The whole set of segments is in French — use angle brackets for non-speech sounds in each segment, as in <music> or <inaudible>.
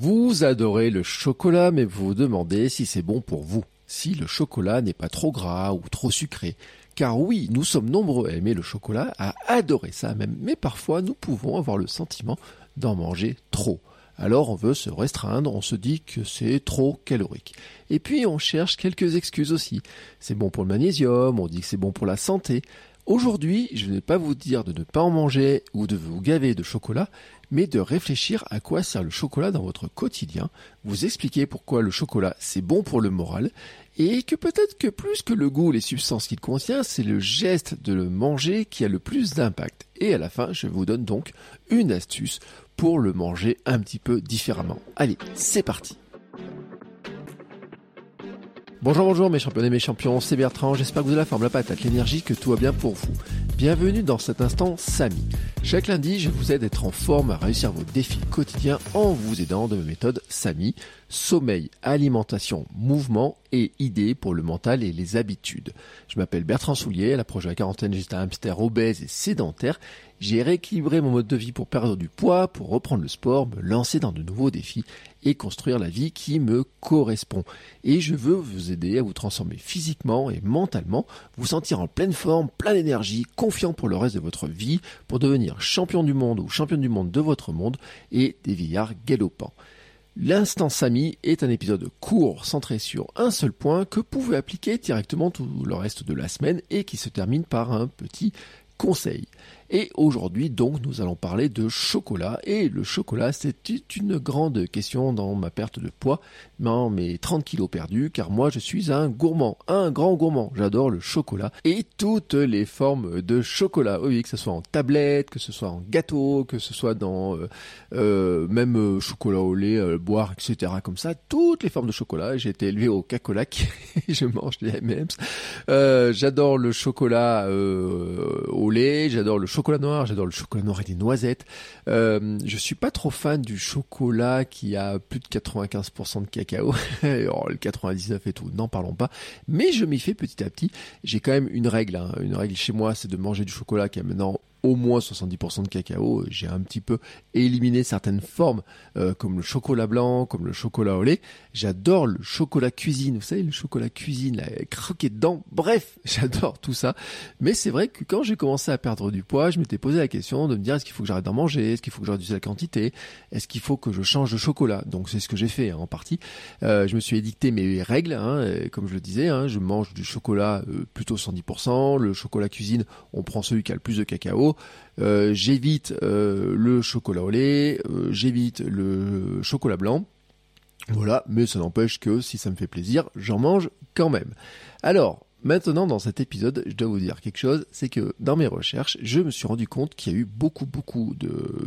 Vous adorez le chocolat, mais vous vous demandez si c'est bon pour vous. Si le chocolat n'est pas trop gras ou trop sucré. Car oui, nous sommes nombreux à aimer le chocolat, à adorer ça même, mais parfois nous pouvons avoir le sentiment d'en manger trop. Alors on veut se restreindre, on se dit que c'est trop calorique. Et puis on cherche quelques excuses aussi. C'est bon pour le magnésium, on dit que c'est bon pour la santé. Aujourd'hui, je ne vais pas vous dire de ne pas en manger ou de vous gaver de chocolat, mais de réfléchir à quoi sert le chocolat dans votre quotidien, vous expliquer pourquoi le chocolat c'est bon pour le moral, et que peut-être que plus que le goût, les substances qu'il contient, c'est le geste de le manger qui a le plus d'impact. Et à la fin, je vous donne donc une astuce pour le manger un petit peu différemment. Allez, c'est parti Bonjour, bonjour mes champions et mes champions, c'est Bertrand, j'espère que vous avez la forme, la patate, l'énergie, que tout va bien pour vous. Bienvenue dans cet instant Samy. Chaque lundi, je vous aide à être en forme, à réussir vos défis quotidiens en vous aidant de ma méthode Samy, sommeil, alimentation, mouvement et idées pour le mental et les habitudes. Je m'appelle Bertrand Soulier, à l'approche de la quarantaine, j'étais un hamster obèse et sédentaire. J'ai rééquilibré mon mode de vie pour perdre du poids, pour reprendre le sport, me lancer dans de nouveaux défis et construire la vie qui me correspond. Et je veux vous aider à vous transformer physiquement et mentalement, vous sentir en pleine forme, plein d'énergie, confiant pour le reste de votre vie, pour devenir champion du monde ou champion du monde de votre monde et des vieillards galopants. L'instant Samy est un épisode court centré sur un seul point que vous pouvez appliquer directement tout le reste de la semaine et qui se termine par un petit conseil. Et aujourd'hui, donc, nous allons parler de chocolat. Et le chocolat, c'était une grande question dans ma perte de poids, dans mes 30 kilos perdus, car moi, je suis un gourmand, un grand gourmand. J'adore le chocolat et toutes les formes de chocolat. Oui, que ce soit en tablette, que ce soit en gâteau, que ce soit dans euh, euh même euh, chocolat au lait, euh, boire, etc. Comme ça, toutes les formes de chocolat. J'ai été élevé au cacolac, <laughs> je mange des M&M's. j'adore le chocolat au lait, j'adore le chocolat chocolat noir, j'adore le chocolat noir et des noisettes. Euh, je suis pas trop fan du chocolat qui a plus de 95% de cacao. <laughs> oh, le 99 et tout, n'en parlons pas. Mais je m'y fais petit à petit. J'ai quand même une règle. Hein. Une règle chez moi, c'est de manger du chocolat qui a maintenant au moins 70% de cacao. J'ai un petit peu éliminé certaines formes euh, comme le chocolat blanc, comme le chocolat au lait. J'adore le chocolat cuisine. Vous savez, le chocolat cuisine, là, croqué dedans. Bref, <laughs> j'adore tout ça. Mais c'est vrai que quand j'ai commencé à perdre du poids, je m'étais posé la question de me dire est-ce qu'il faut que j'arrête d'en manger? Est-ce qu'il faut que je réduise la quantité? Est-ce qu'il faut que je change de chocolat? Donc c'est ce que j'ai fait hein, en partie. Euh, je me suis édicté mes règles. Hein, comme je le disais, hein, je mange du chocolat euh, plutôt 110%. Le chocolat cuisine, on prend celui qui a le plus de cacao. Euh, j'évite euh, le chocolat au lait, euh, j'évite le chocolat blanc. Voilà, mais ça n'empêche que si ça me fait plaisir, j'en mange quand même. Alors, Maintenant, dans cet épisode, je dois vous dire quelque chose, c'est que dans mes recherches, je me suis rendu compte qu'il y a eu beaucoup, beaucoup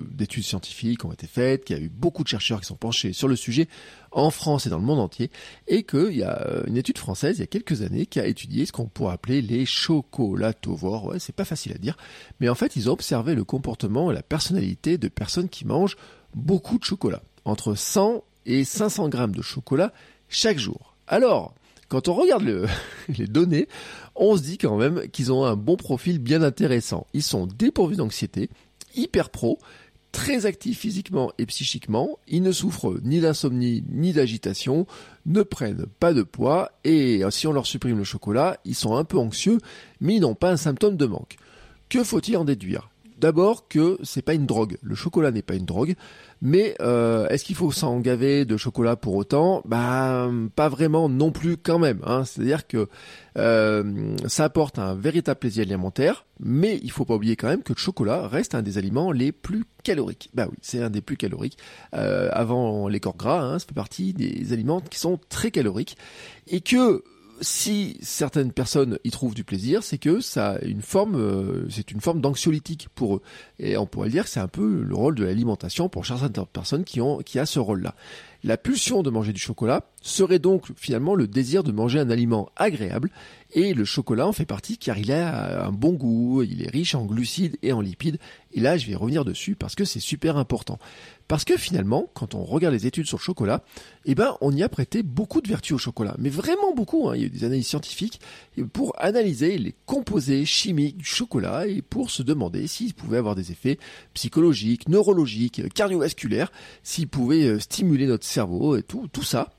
d'études scientifiques qui ont été faites, qu'il y a eu beaucoup de chercheurs qui sont penchés sur le sujet en France et dans le monde entier, et qu'il y a euh, une étude française il y a quelques années qui a étudié ce qu'on pourrait appeler les chocolatovores. Ouais, c'est pas facile à dire, mais en fait, ils ont observé le comportement et la personnalité de personnes qui mangent beaucoup de chocolat, entre 100 et 500 grammes de chocolat chaque jour. Alors, quand on regarde <laughs> les données, on se dit quand même qu'ils ont un bon profil bien intéressant. Ils sont dépourvus d'anxiété, hyper pro, très actifs physiquement et psychiquement, ils ne souffrent ni d'insomnie ni d'agitation, ne prennent pas de poids et euh, si on leur supprime le chocolat, ils sont un peu anxieux mais ils n'ont pas un symptôme de manque. Que faut-il en déduire? D'abord que c'est pas une drogue. Le chocolat n'est pas une drogue. Mais euh, est-ce qu'il faut s'en gaver de chocolat pour autant? Bah pas vraiment non plus quand même. Hein. C'est-à-dire que euh, ça apporte un véritable plaisir alimentaire, mais il faut pas oublier quand même que le chocolat reste un des aliments les plus caloriques. Bah oui, c'est un des plus caloriques. Euh, avant les corps gras, hein, ça fait partie des aliments qui sont très caloriques et que si certaines personnes y trouvent du plaisir, c'est que ça a une forme, euh, c'est une forme d'anxiolytique pour eux. Et on pourrait dire que c'est un peu le rôle de l'alimentation pour certaines personnes qui ont, qui a ce rôle-là. La pulsion de manger du chocolat serait donc finalement le désir de manger un aliment agréable et le chocolat en fait partie car il a un bon goût, il est riche en glucides et en lipides et là je vais revenir dessus parce que c'est super important. Parce que finalement, quand on regarde les études sur le chocolat, eh ben, on y a prêté beaucoup de vertus au chocolat. Mais vraiment beaucoup, hein. Il y a eu des analyses scientifiques pour analyser les composés chimiques du chocolat et pour se demander s'il pouvait avoir des effets psychologiques, neurologiques, cardiovasculaires, s'il pouvait euh, stimuler notre cerveau et tout, tout ça.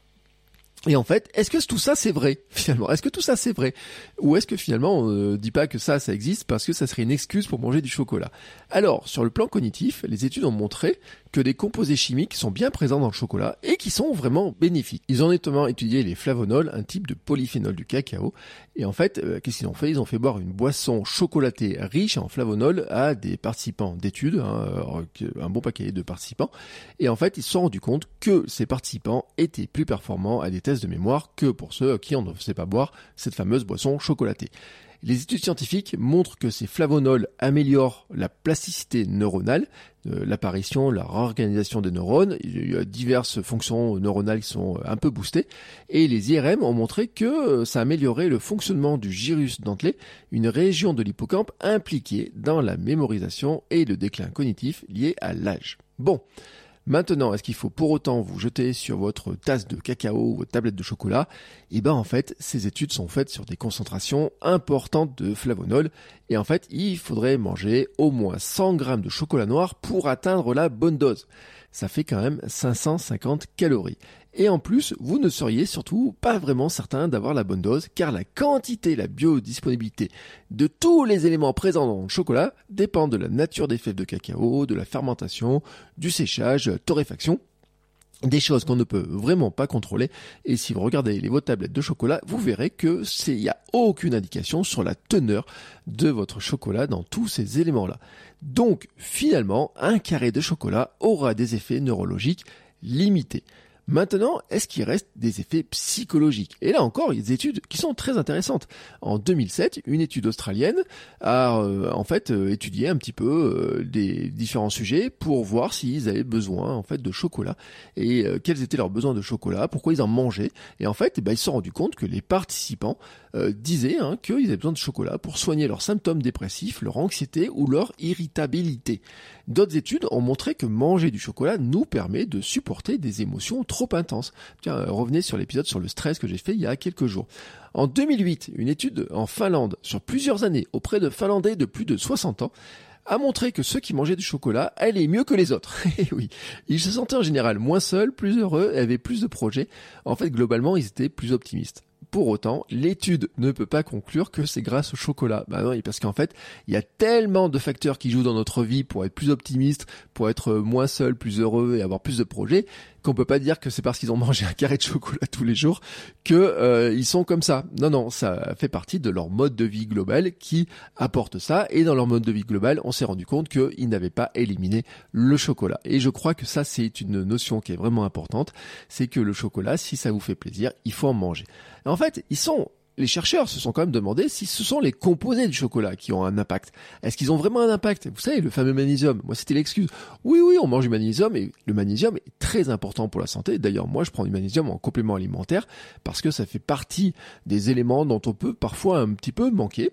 Et en fait, est-ce que tout ça c'est vrai <laughs> finalement? Est-ce que tout ça c'est vrai? Ou est-ce que finalement on ne dit pas que ça ça existe parce que ça serait une excuse pour manger du chocolat? Alors, sur le plan cognitif, les études ont montré que des composés chimiques sont bien présents dans le chocolat et qui sont vraiment bénéfiques. Ils ont notamment étudié les flavonols, un type de polyphénol du cacao. Et en fait, euh, qu'est-ce qu'ils ont fait? Ils ont fait boire une boisson chocolatée riche en flavonols à des participants d'études, hein, un bon paquet de participants. Et en fait, ils se sont rendus compte que ces participants étaient plus performants à des tests de mémoire que pour ceux qui ne faisaient pas boire cette fameuse boisson chocolatée. Les études scientifiques montrent que ces flavonols améliorent la plasticité neuronale, euh, l'apparition, la réorganisation des neurones. Il y a diverses fonctions neuronales qui sont un peu boostées. Et les IRM ont montré que euh, ça améliorait le fonctionnement du gyrus dentelé, une région de l'hippocampe impliquée dans la mémorisation et le déclin cognitif lié à l'âge. Bon. Maintenant, est-ce qu'il faut pour autant vous jeter sur votre tasse de cacao ou votre tablette de chocolat? Eh ben en fait, ces études sont faites sur des concentrations importantes de flavonols et en fait, il faudrait manger au moins 100 grammes de chocolat noir pour atteindre la bonne dose. Ça fait quand même 550 calories. Et en plus, vous ne seriez surtout pas vraiment certain d'avoir la bonne dose, car la quantité, la biodisponibilité de tous les éléments présents dans le chocolat dépend de la nature des fèves de cacao, de la fermentation, du séchage, torréfaction, des choses qu'on ne peut vraiment pas contrôler. Et si vous regardez les vos tablettes de chocolat, vous verrez que il n'y a aucune indication sur la teneur de votre chocolat dans tous ces éléments-là. Donc, finalement, un carré de chocolat aura des effets neurologiques limités. Maintenant, est-ce qu'il reste des effets psychologiques? Et là encore, il y a des études qui sont très intéressantes. En 2007, une étude australienne a euh, en fait euh, étudié un petit peu euh, des différents sujets pour voir s'ils avaient besoin en fait de chocolat et quels étaient leurs besoins de chocolat, pourquoi ils en mangeaient. Et en fait, eh ben, ils se sont rendus compte que les participants disaient hein, qu'ils avaient besoin de chocolat pour soigner leurs symptômes dépressifs, leur anxiété ou leur irritabilité. D'autres études ont montré que manger du chocolat nous permet de supporter des émotions trop intenses. Tiens, euh, revenez sur l'épisode sur le stress que j'ai fait il y a quelques jours. En 2008, une étude en Finlande sur plusieurs années auprès de Finlandais de plus de 60 ans a montré que ceux qui mangeaient du chocolat allaient mieux que les autres. <laughs> Eh oui, ils se sentaient en général moins seuls, plus heureux avaient plus de projets. En fait, globalement, ils étaient plus optimistes. Pour autant, l'étude ne peut pas conclure que c'est grâce au chocolat. Bah non, parce qu'en fait, il y a tellement de facteurs qui jouent dans notre vie pour être plus optimiste, pour être moins seul, plus heureux et avoir plus de projets, qu'on peut pas dire que c'est parce qu'ils ont <laughs> mangé un carré de chocolat tous les jours que euh, ils sont comme ça. Non, non, ça fait partie de leur mode de vie global qui apporte ça. Et dans leur mode de vie global, on s'est rendu compte qu'ils n'avaient pas éliminé le chocolat. Et je crois que ça, c'est une notion qui est vraiment importante. C'est que le chocolat, si ça vous fait plaisir, il faut en manger. En fait, les chercheurs se sont quand même demandé si ce sont les composés du chocolat qui ont un impact. Est-ce qu'ils ont vraiment un impact? Vous savez, le fameux magnésium, moi c'était l'excuse. Oui, oui, on mange du magnésium et le magnésium est très important pour la santé. D'ailleurs, moi je prends du magnésium en complément alimentaire parce que ça fait partie des éléments dont on peut parfois un petit peu manquer.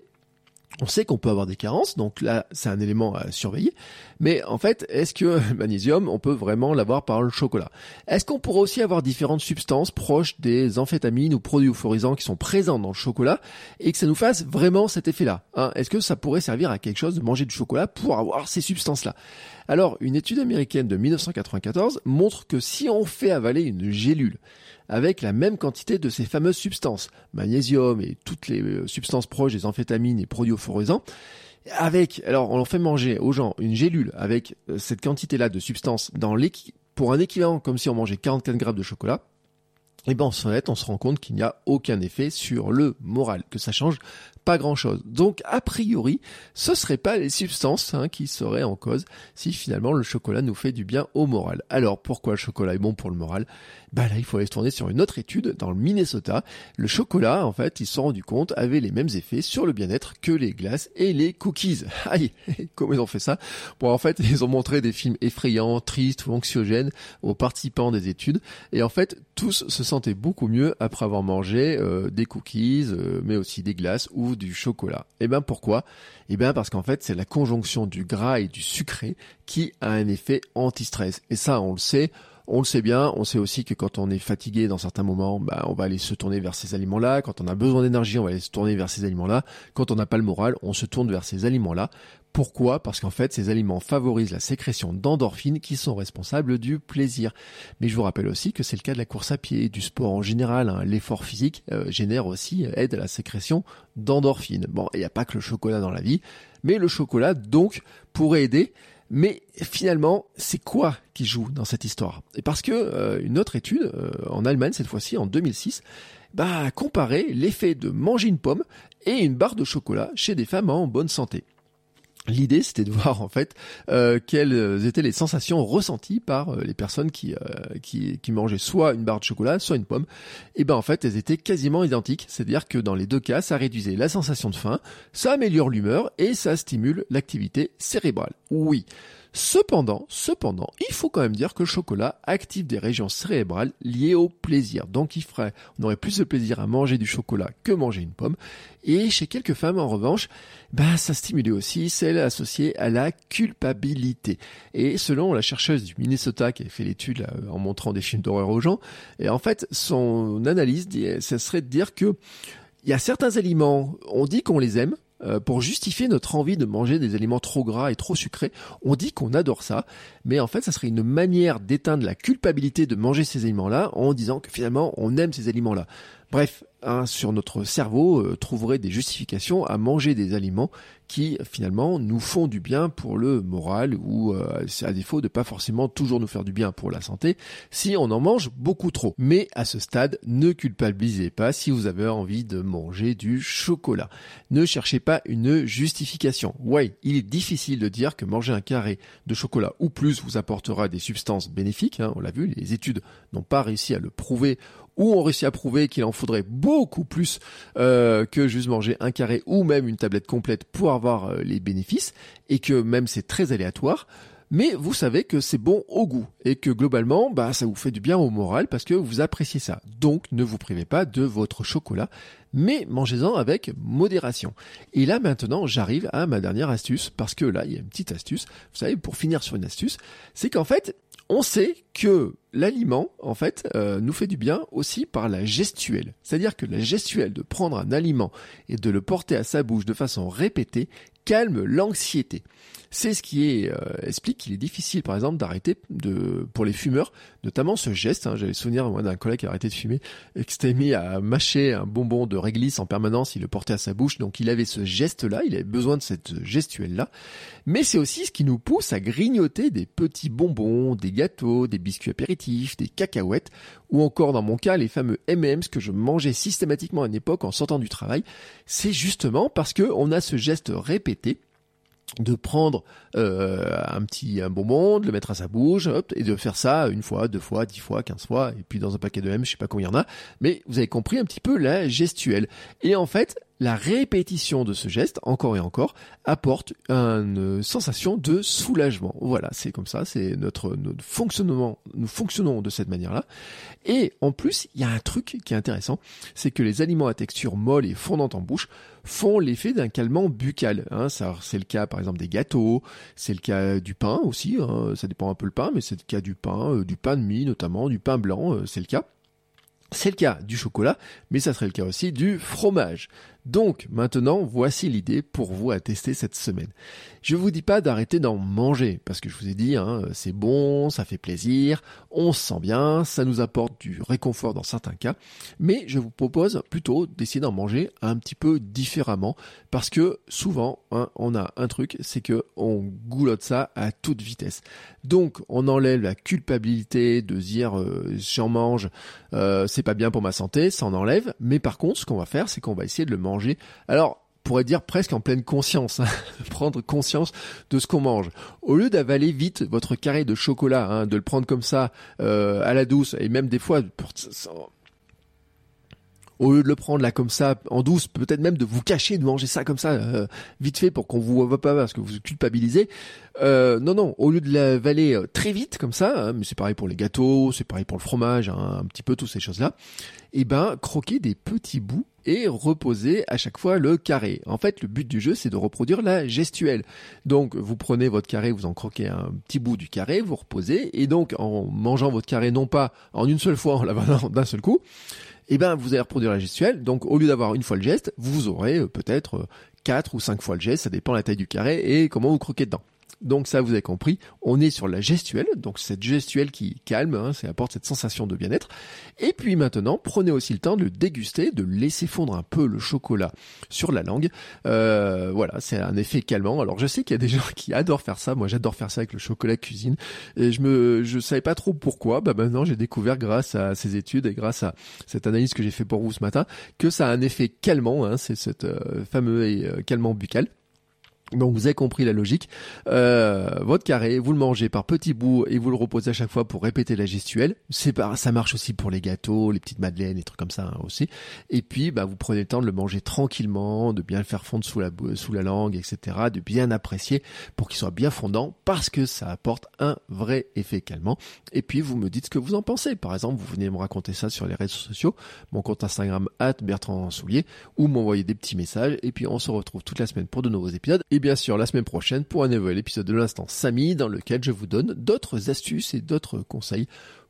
On sait qu'on peut avoir des carences, donc là c'est un élément à surveiller. Mais en fait, est-ce que le <laughs> magnésium, on peut vraiment l'avoir par le chocolat? Est-ce qu'on pourrait aussi avoir différentes substances proches des amphétamines ou produits euphorisants qui sont présents dans le chocolat et que ça nous fasse vraiment cet effet-là hein? Est-ce que ça pourrait servir à quelque chose de manger du chocolat pour avoir ces substances-là? Alors, une étude américaine de 1994 montre que si on fait avaler une gélule avec la même quantité de ces fameuses substances, magnésium et toutes les euh, substances proches des amphétamines et produits avec, alors on fait manger aux gens une gélule avec euh, cette quantité-là de substances dans pour un équivalent comme si on mangeait 44 grammes de chocolat, et ben en fait, on se rend compte qu'il n'y a aucun effet sur le moral, que ça change pas grand chose. Donc a priori, ce serait pas les substances hein, qui seraient en cause si finalement le chocolat nous fait du bien au moral. Alors pourquoi le chocolat est bon pour le moral? Bah là, il faut aller se tourner sur une autre étude dans le Minnesota. Le chocolat, en fait, ils se sont rendus compte avait les mêmes effets sur le bien-être que les glaces et les cookies. <laughs> Aïe, comment ils ont fait ça? Bon, en fait, ils ont montré des films effrayants, tristes ou anxiogènes aux participants des études et en fait, tous se sentaient beaucoup mieux après avoir mangé euh, des cookies, euh, mais aussi des glaces ou du chocolat. Et eh ben pourquoi? Eh bien parce qu'en fait c'est la conjonction du gras et du sucré qui a un effet anti-stress. Et ça on le sait. On le sait bien, on sait aussi que quand on est fatigué dans certains moments, bah, on va aller se tourner vers ces aliments-là. Quand on a besoin d'énergie, on va aller se tourner vers ces aliments-là. Quand on n'a pas le moral, on se tourne vers ces aliments-là pourquoi? Parce qu'en fait, ces aliments favorisent la sécrétion d'endorphines qui sont responsables du plaisir. Mais je vous rappelle aussi que c'est le cas de la course à pied, du sport en général. Hein. L'effort physique euh, génère aussi, euh, aide à la sécrétion d'endorphines. Bon, il n'y a pas que le chocolat dans la vie, mais le chocolat, donc, pourrait aider. Mais finalement, c'est quoi qui joue dans cette histoire? Et parce que euh, une autre étude, en Allemagne cette fois-ci, en 2006, bah, a comparé l'effet de manger une pomme et une barre de chocolat chez des femmes en bonne santé. L'idée, c'était de voir en fait euh, quelles étaient les sensations ressenties par euh, les personnes qui, euh, qui, qui mangeaient soit une barre de chocolat, soit une pomme. Et ben en fait, elles étaient quasiment identiques. C'est-à-dire que dans les deux cas, ça réduisait la sensation de faim, ça améliore l'humeur et ça stimule l'activité cérébrale. Oui, Cependant, cependant, il faut quand même dire que le chocolat active des régions cérébrales liées au plaisir. Donc il ferait, on aurait plus de plaisir à manger du chocolat que manger une pomme. Et chez quelques femmes, en revanche, bah, ça stimulait aussi celle associée à la culpabilité. Et selon la chercheuse du Minnesota qui a fait l'étude en montrant des films d'horreur aux gens, et en fait, son analyse, ça serait de dire que il y a certains aliments, on dit qu'on les aime, euh, pour justifier notre envie de manger des aliments trop gras et trop sucrés. On dit qu'on adore ça, mais en fait, ça serait une manière d'éteindre la culpabilité de manger ces aliments-là en disant que finalement, on aime ces aliments-là. Bref, hein, sur notre cerveau euh, trouverait des justifications à manger des aliments qui finalement nous font du bien pour le moral ou euh, à défaut de pas forcément toujours nous faire du bien pour la santé si on en mange beaucoup trop. Mais à ce stade, ne culpabilisez pas si vous avez envie de manger du chocolat. Ne cherchez pas une justification. Ouais, il est difficile de dire que manger un carré de chocolat ou plus vous apportera des substances bénéfiques. Hein, on l'a vu, les études n'ont pas réussi à le prouver ou ont réussi à prouver qu'il en faudrait beaucoup plus euh, que juste manger un carré ou même une tablette complète pour avoir euh, les bénéfices, et que même c'est très aléatoire. Mais vous savez que c'est bon au goût et que globalement, bah, ça vous fait du bien au moral parce que vous appréciez ça. Donc, ne vous privez pas de votre chocolat, mais mangez-en avec modération. Et là, maintenant, j'arrive à ma dernière astuce parce que là, il y a une petite astuce. Vous savez, pour finir sur une astuce, c'est qu'en fait, on sait que l'aliment, en fait, euh, nous fait du bien aussi par la gestuelle. C'est-à-dire que la gestuelle de prendre un aliment et de le porter à sa bouche de façon répétée calme l'anxiété. C'est ce qui euh, explique qu'il est difficile, par exemple, d'arrêter pour les fumeurs, notamment ce geste. Hein, J'avais souvenir moi d'un collègue qui a arrêté de fumer et qui s'était mis à mâcher un bonbon de réglisse en permanence. Il le portait à sa bouche, donc il avait ce geste-là. Il avait besoin de cette gestuelle-là. Mais c'est aussi ce qui nous pousse à grignoter des petits bonbons, des gâteaux, des biscuits apéritifs, des cacahuètes, ou encore dans mon cas les fameux M&M's que je mangeais systématiquement à une époque en sortant du travail. C'est justement parce que on a ce geste répété de prendre euh, un petit un bonbon, de le mettre à sa bouche, et de faire ça une fois, deux fois, dix fois, quinze fois, et puis dans un paquet de M, je sais pas combien il y en a, mais vous avez compris un petit peu la gestuelle. Et en fait, la répétition de ce geste, encore et encore, apporte une sensation de soulagement. Voilà, c'est comme ça, c'est notre, fonctionnement, nous fonctionnons de cette manière-là. Et en plus, il y a un truc qui est intéressant, c'est que les aliments à texture molle et fondante en bouche font l'effet d'un calmant buccal. Hein. C'est le cas par exemple des gâteaux, c'est le cas du pain aussi, hein. ça dépend un peu le pain, mais c'est le cas du pain, euh, du pain de mie notamment, du pain blanc, euh, c'est le cas. C'est le cas du chocolat, mais ça serait le cas aussi du fromage. Donc maintenant, voici l'idée pour vous à tester cette semaine. Je vous dis pas d'arrêter d'en manger, parce que je vous ai dit, hein, c'est bon, ça fait plaisir, on se sent bien, ça nous apporte du réconfort dans certains cas, mais je vous propose plutôt d'essayer d'en manger un petit peu différemment, parce que souvent, hein, on a un truc, c'est que on goulotte ça à toute vitesse. Donc, on enlève la culpabilité de dire euh, j'en mange, euh, c'est pas bien pour ma santé, ça en enlève, mais par contre, ce qu'on va faire, c'est qu'on va essayer de le manger alors, on pourrait dire presque en pleine conscience, hein, <laughs> prendre conscience de ce qu'on mange. Au lieu d'avaler vite votre carré de chocolat, hein, de le prendre comme ça euh, à la douce, et même des fois, au lieu de le prendre là comme ça en douce, peut-être même de vous cacher de manger ça comme ça euh, vite fait pour qu'on vous voit pas parce que vous culpabilisez. Euh, non non, au lieu de l'avaler très vite comme ça, hein, mais c'est pareil pour les gâteaux, c'est pareil pour le fromage, un petit peu toutes ces choses là. Et eh ben croquer des petits bouts et reposer à chaque fois le carré. En fait, le but du jeu, c'est de reproduire la gestuelle. Donc, vous prenez votre carré, vous en croquez un petit bout du carré, vous reposez, et donc, en mangeant votre carré, non pas en une seule fois, en l'avalant <laughs> d'un seul coup, eh ben, vous allez reproduire la gestuelle. Donc, au lieu d'avoir une fois le geste, vous aurez euh, peut-être euh, quatre ou cinq fois le geste, ça dépend la taille du carré et comment vous croquez dedans. Donc ça, vous avez compris, on est sur la gestuelle, donc cette gestuelle qui calme, hein, ça apporte cette sensation de bien-être. Et puis maintenant, prenez aussi le temps de déguster, de laisser fondre un peu le chocolat sur la langue. Euh, voilà, c'est un effet calmant. Alors je sais qu'il y a des <laughs> gens qui adorent faire ça. Moi, j'adore faire ça avec le chocolat cuisine. Et je me, je savais pas trop pourquoi. Bah maintenant, j'ai découvert grâce à ces études et grâce à cette analyse que j'ai fait pour vous ce matin que ça a un effet calmant. Hein, c'est cette euh, fameux euh, calmant buccal. Donc vous avez compris la logique. Euh, votre carré, vous le mangez par petits bouts et vous le reposez à chaque fois pour répéter la gestuelle. C'est pas, ça marche aussi pour les gâteaux, les petites madeleines, les trucs comme ça hein, aussi. Et puis bah, vous prenez le temps de le manger tranquillement, de bien le faire fondre sous la sous la langue, etc. De bien apprécier pour qu'il soit bien fondant parce que ça apporte un vrai effet calmant. Et puis vous me dites ce que vous en pensez. Par exemple, vous venez me raconter ça sur les réseaux sociaux, mon compte Instagram Bertrand Soulier, ou m'envoyer des petits messages. Et puis on se retrouve toute la semaine pour de nouveaux épisodes bien sûr la semaine prochaine pour un nouvel épisode de l'instant Samy dans lequel je vous donne d'autres astuces et d'autres conseils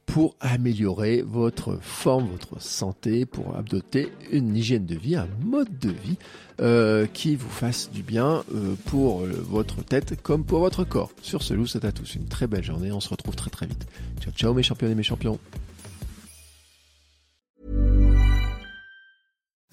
pour améliorer votre forme, votre santé, pour adopter une hygiène de vie, un mode de vie euh, qui vous fasse du bien euh, pour euh, votre tête comme pour votre corps. Sur ce, loup, c'est à tous une très belle journée. On se retrouve très très vite. Ciao ciao mes champions et mes champions.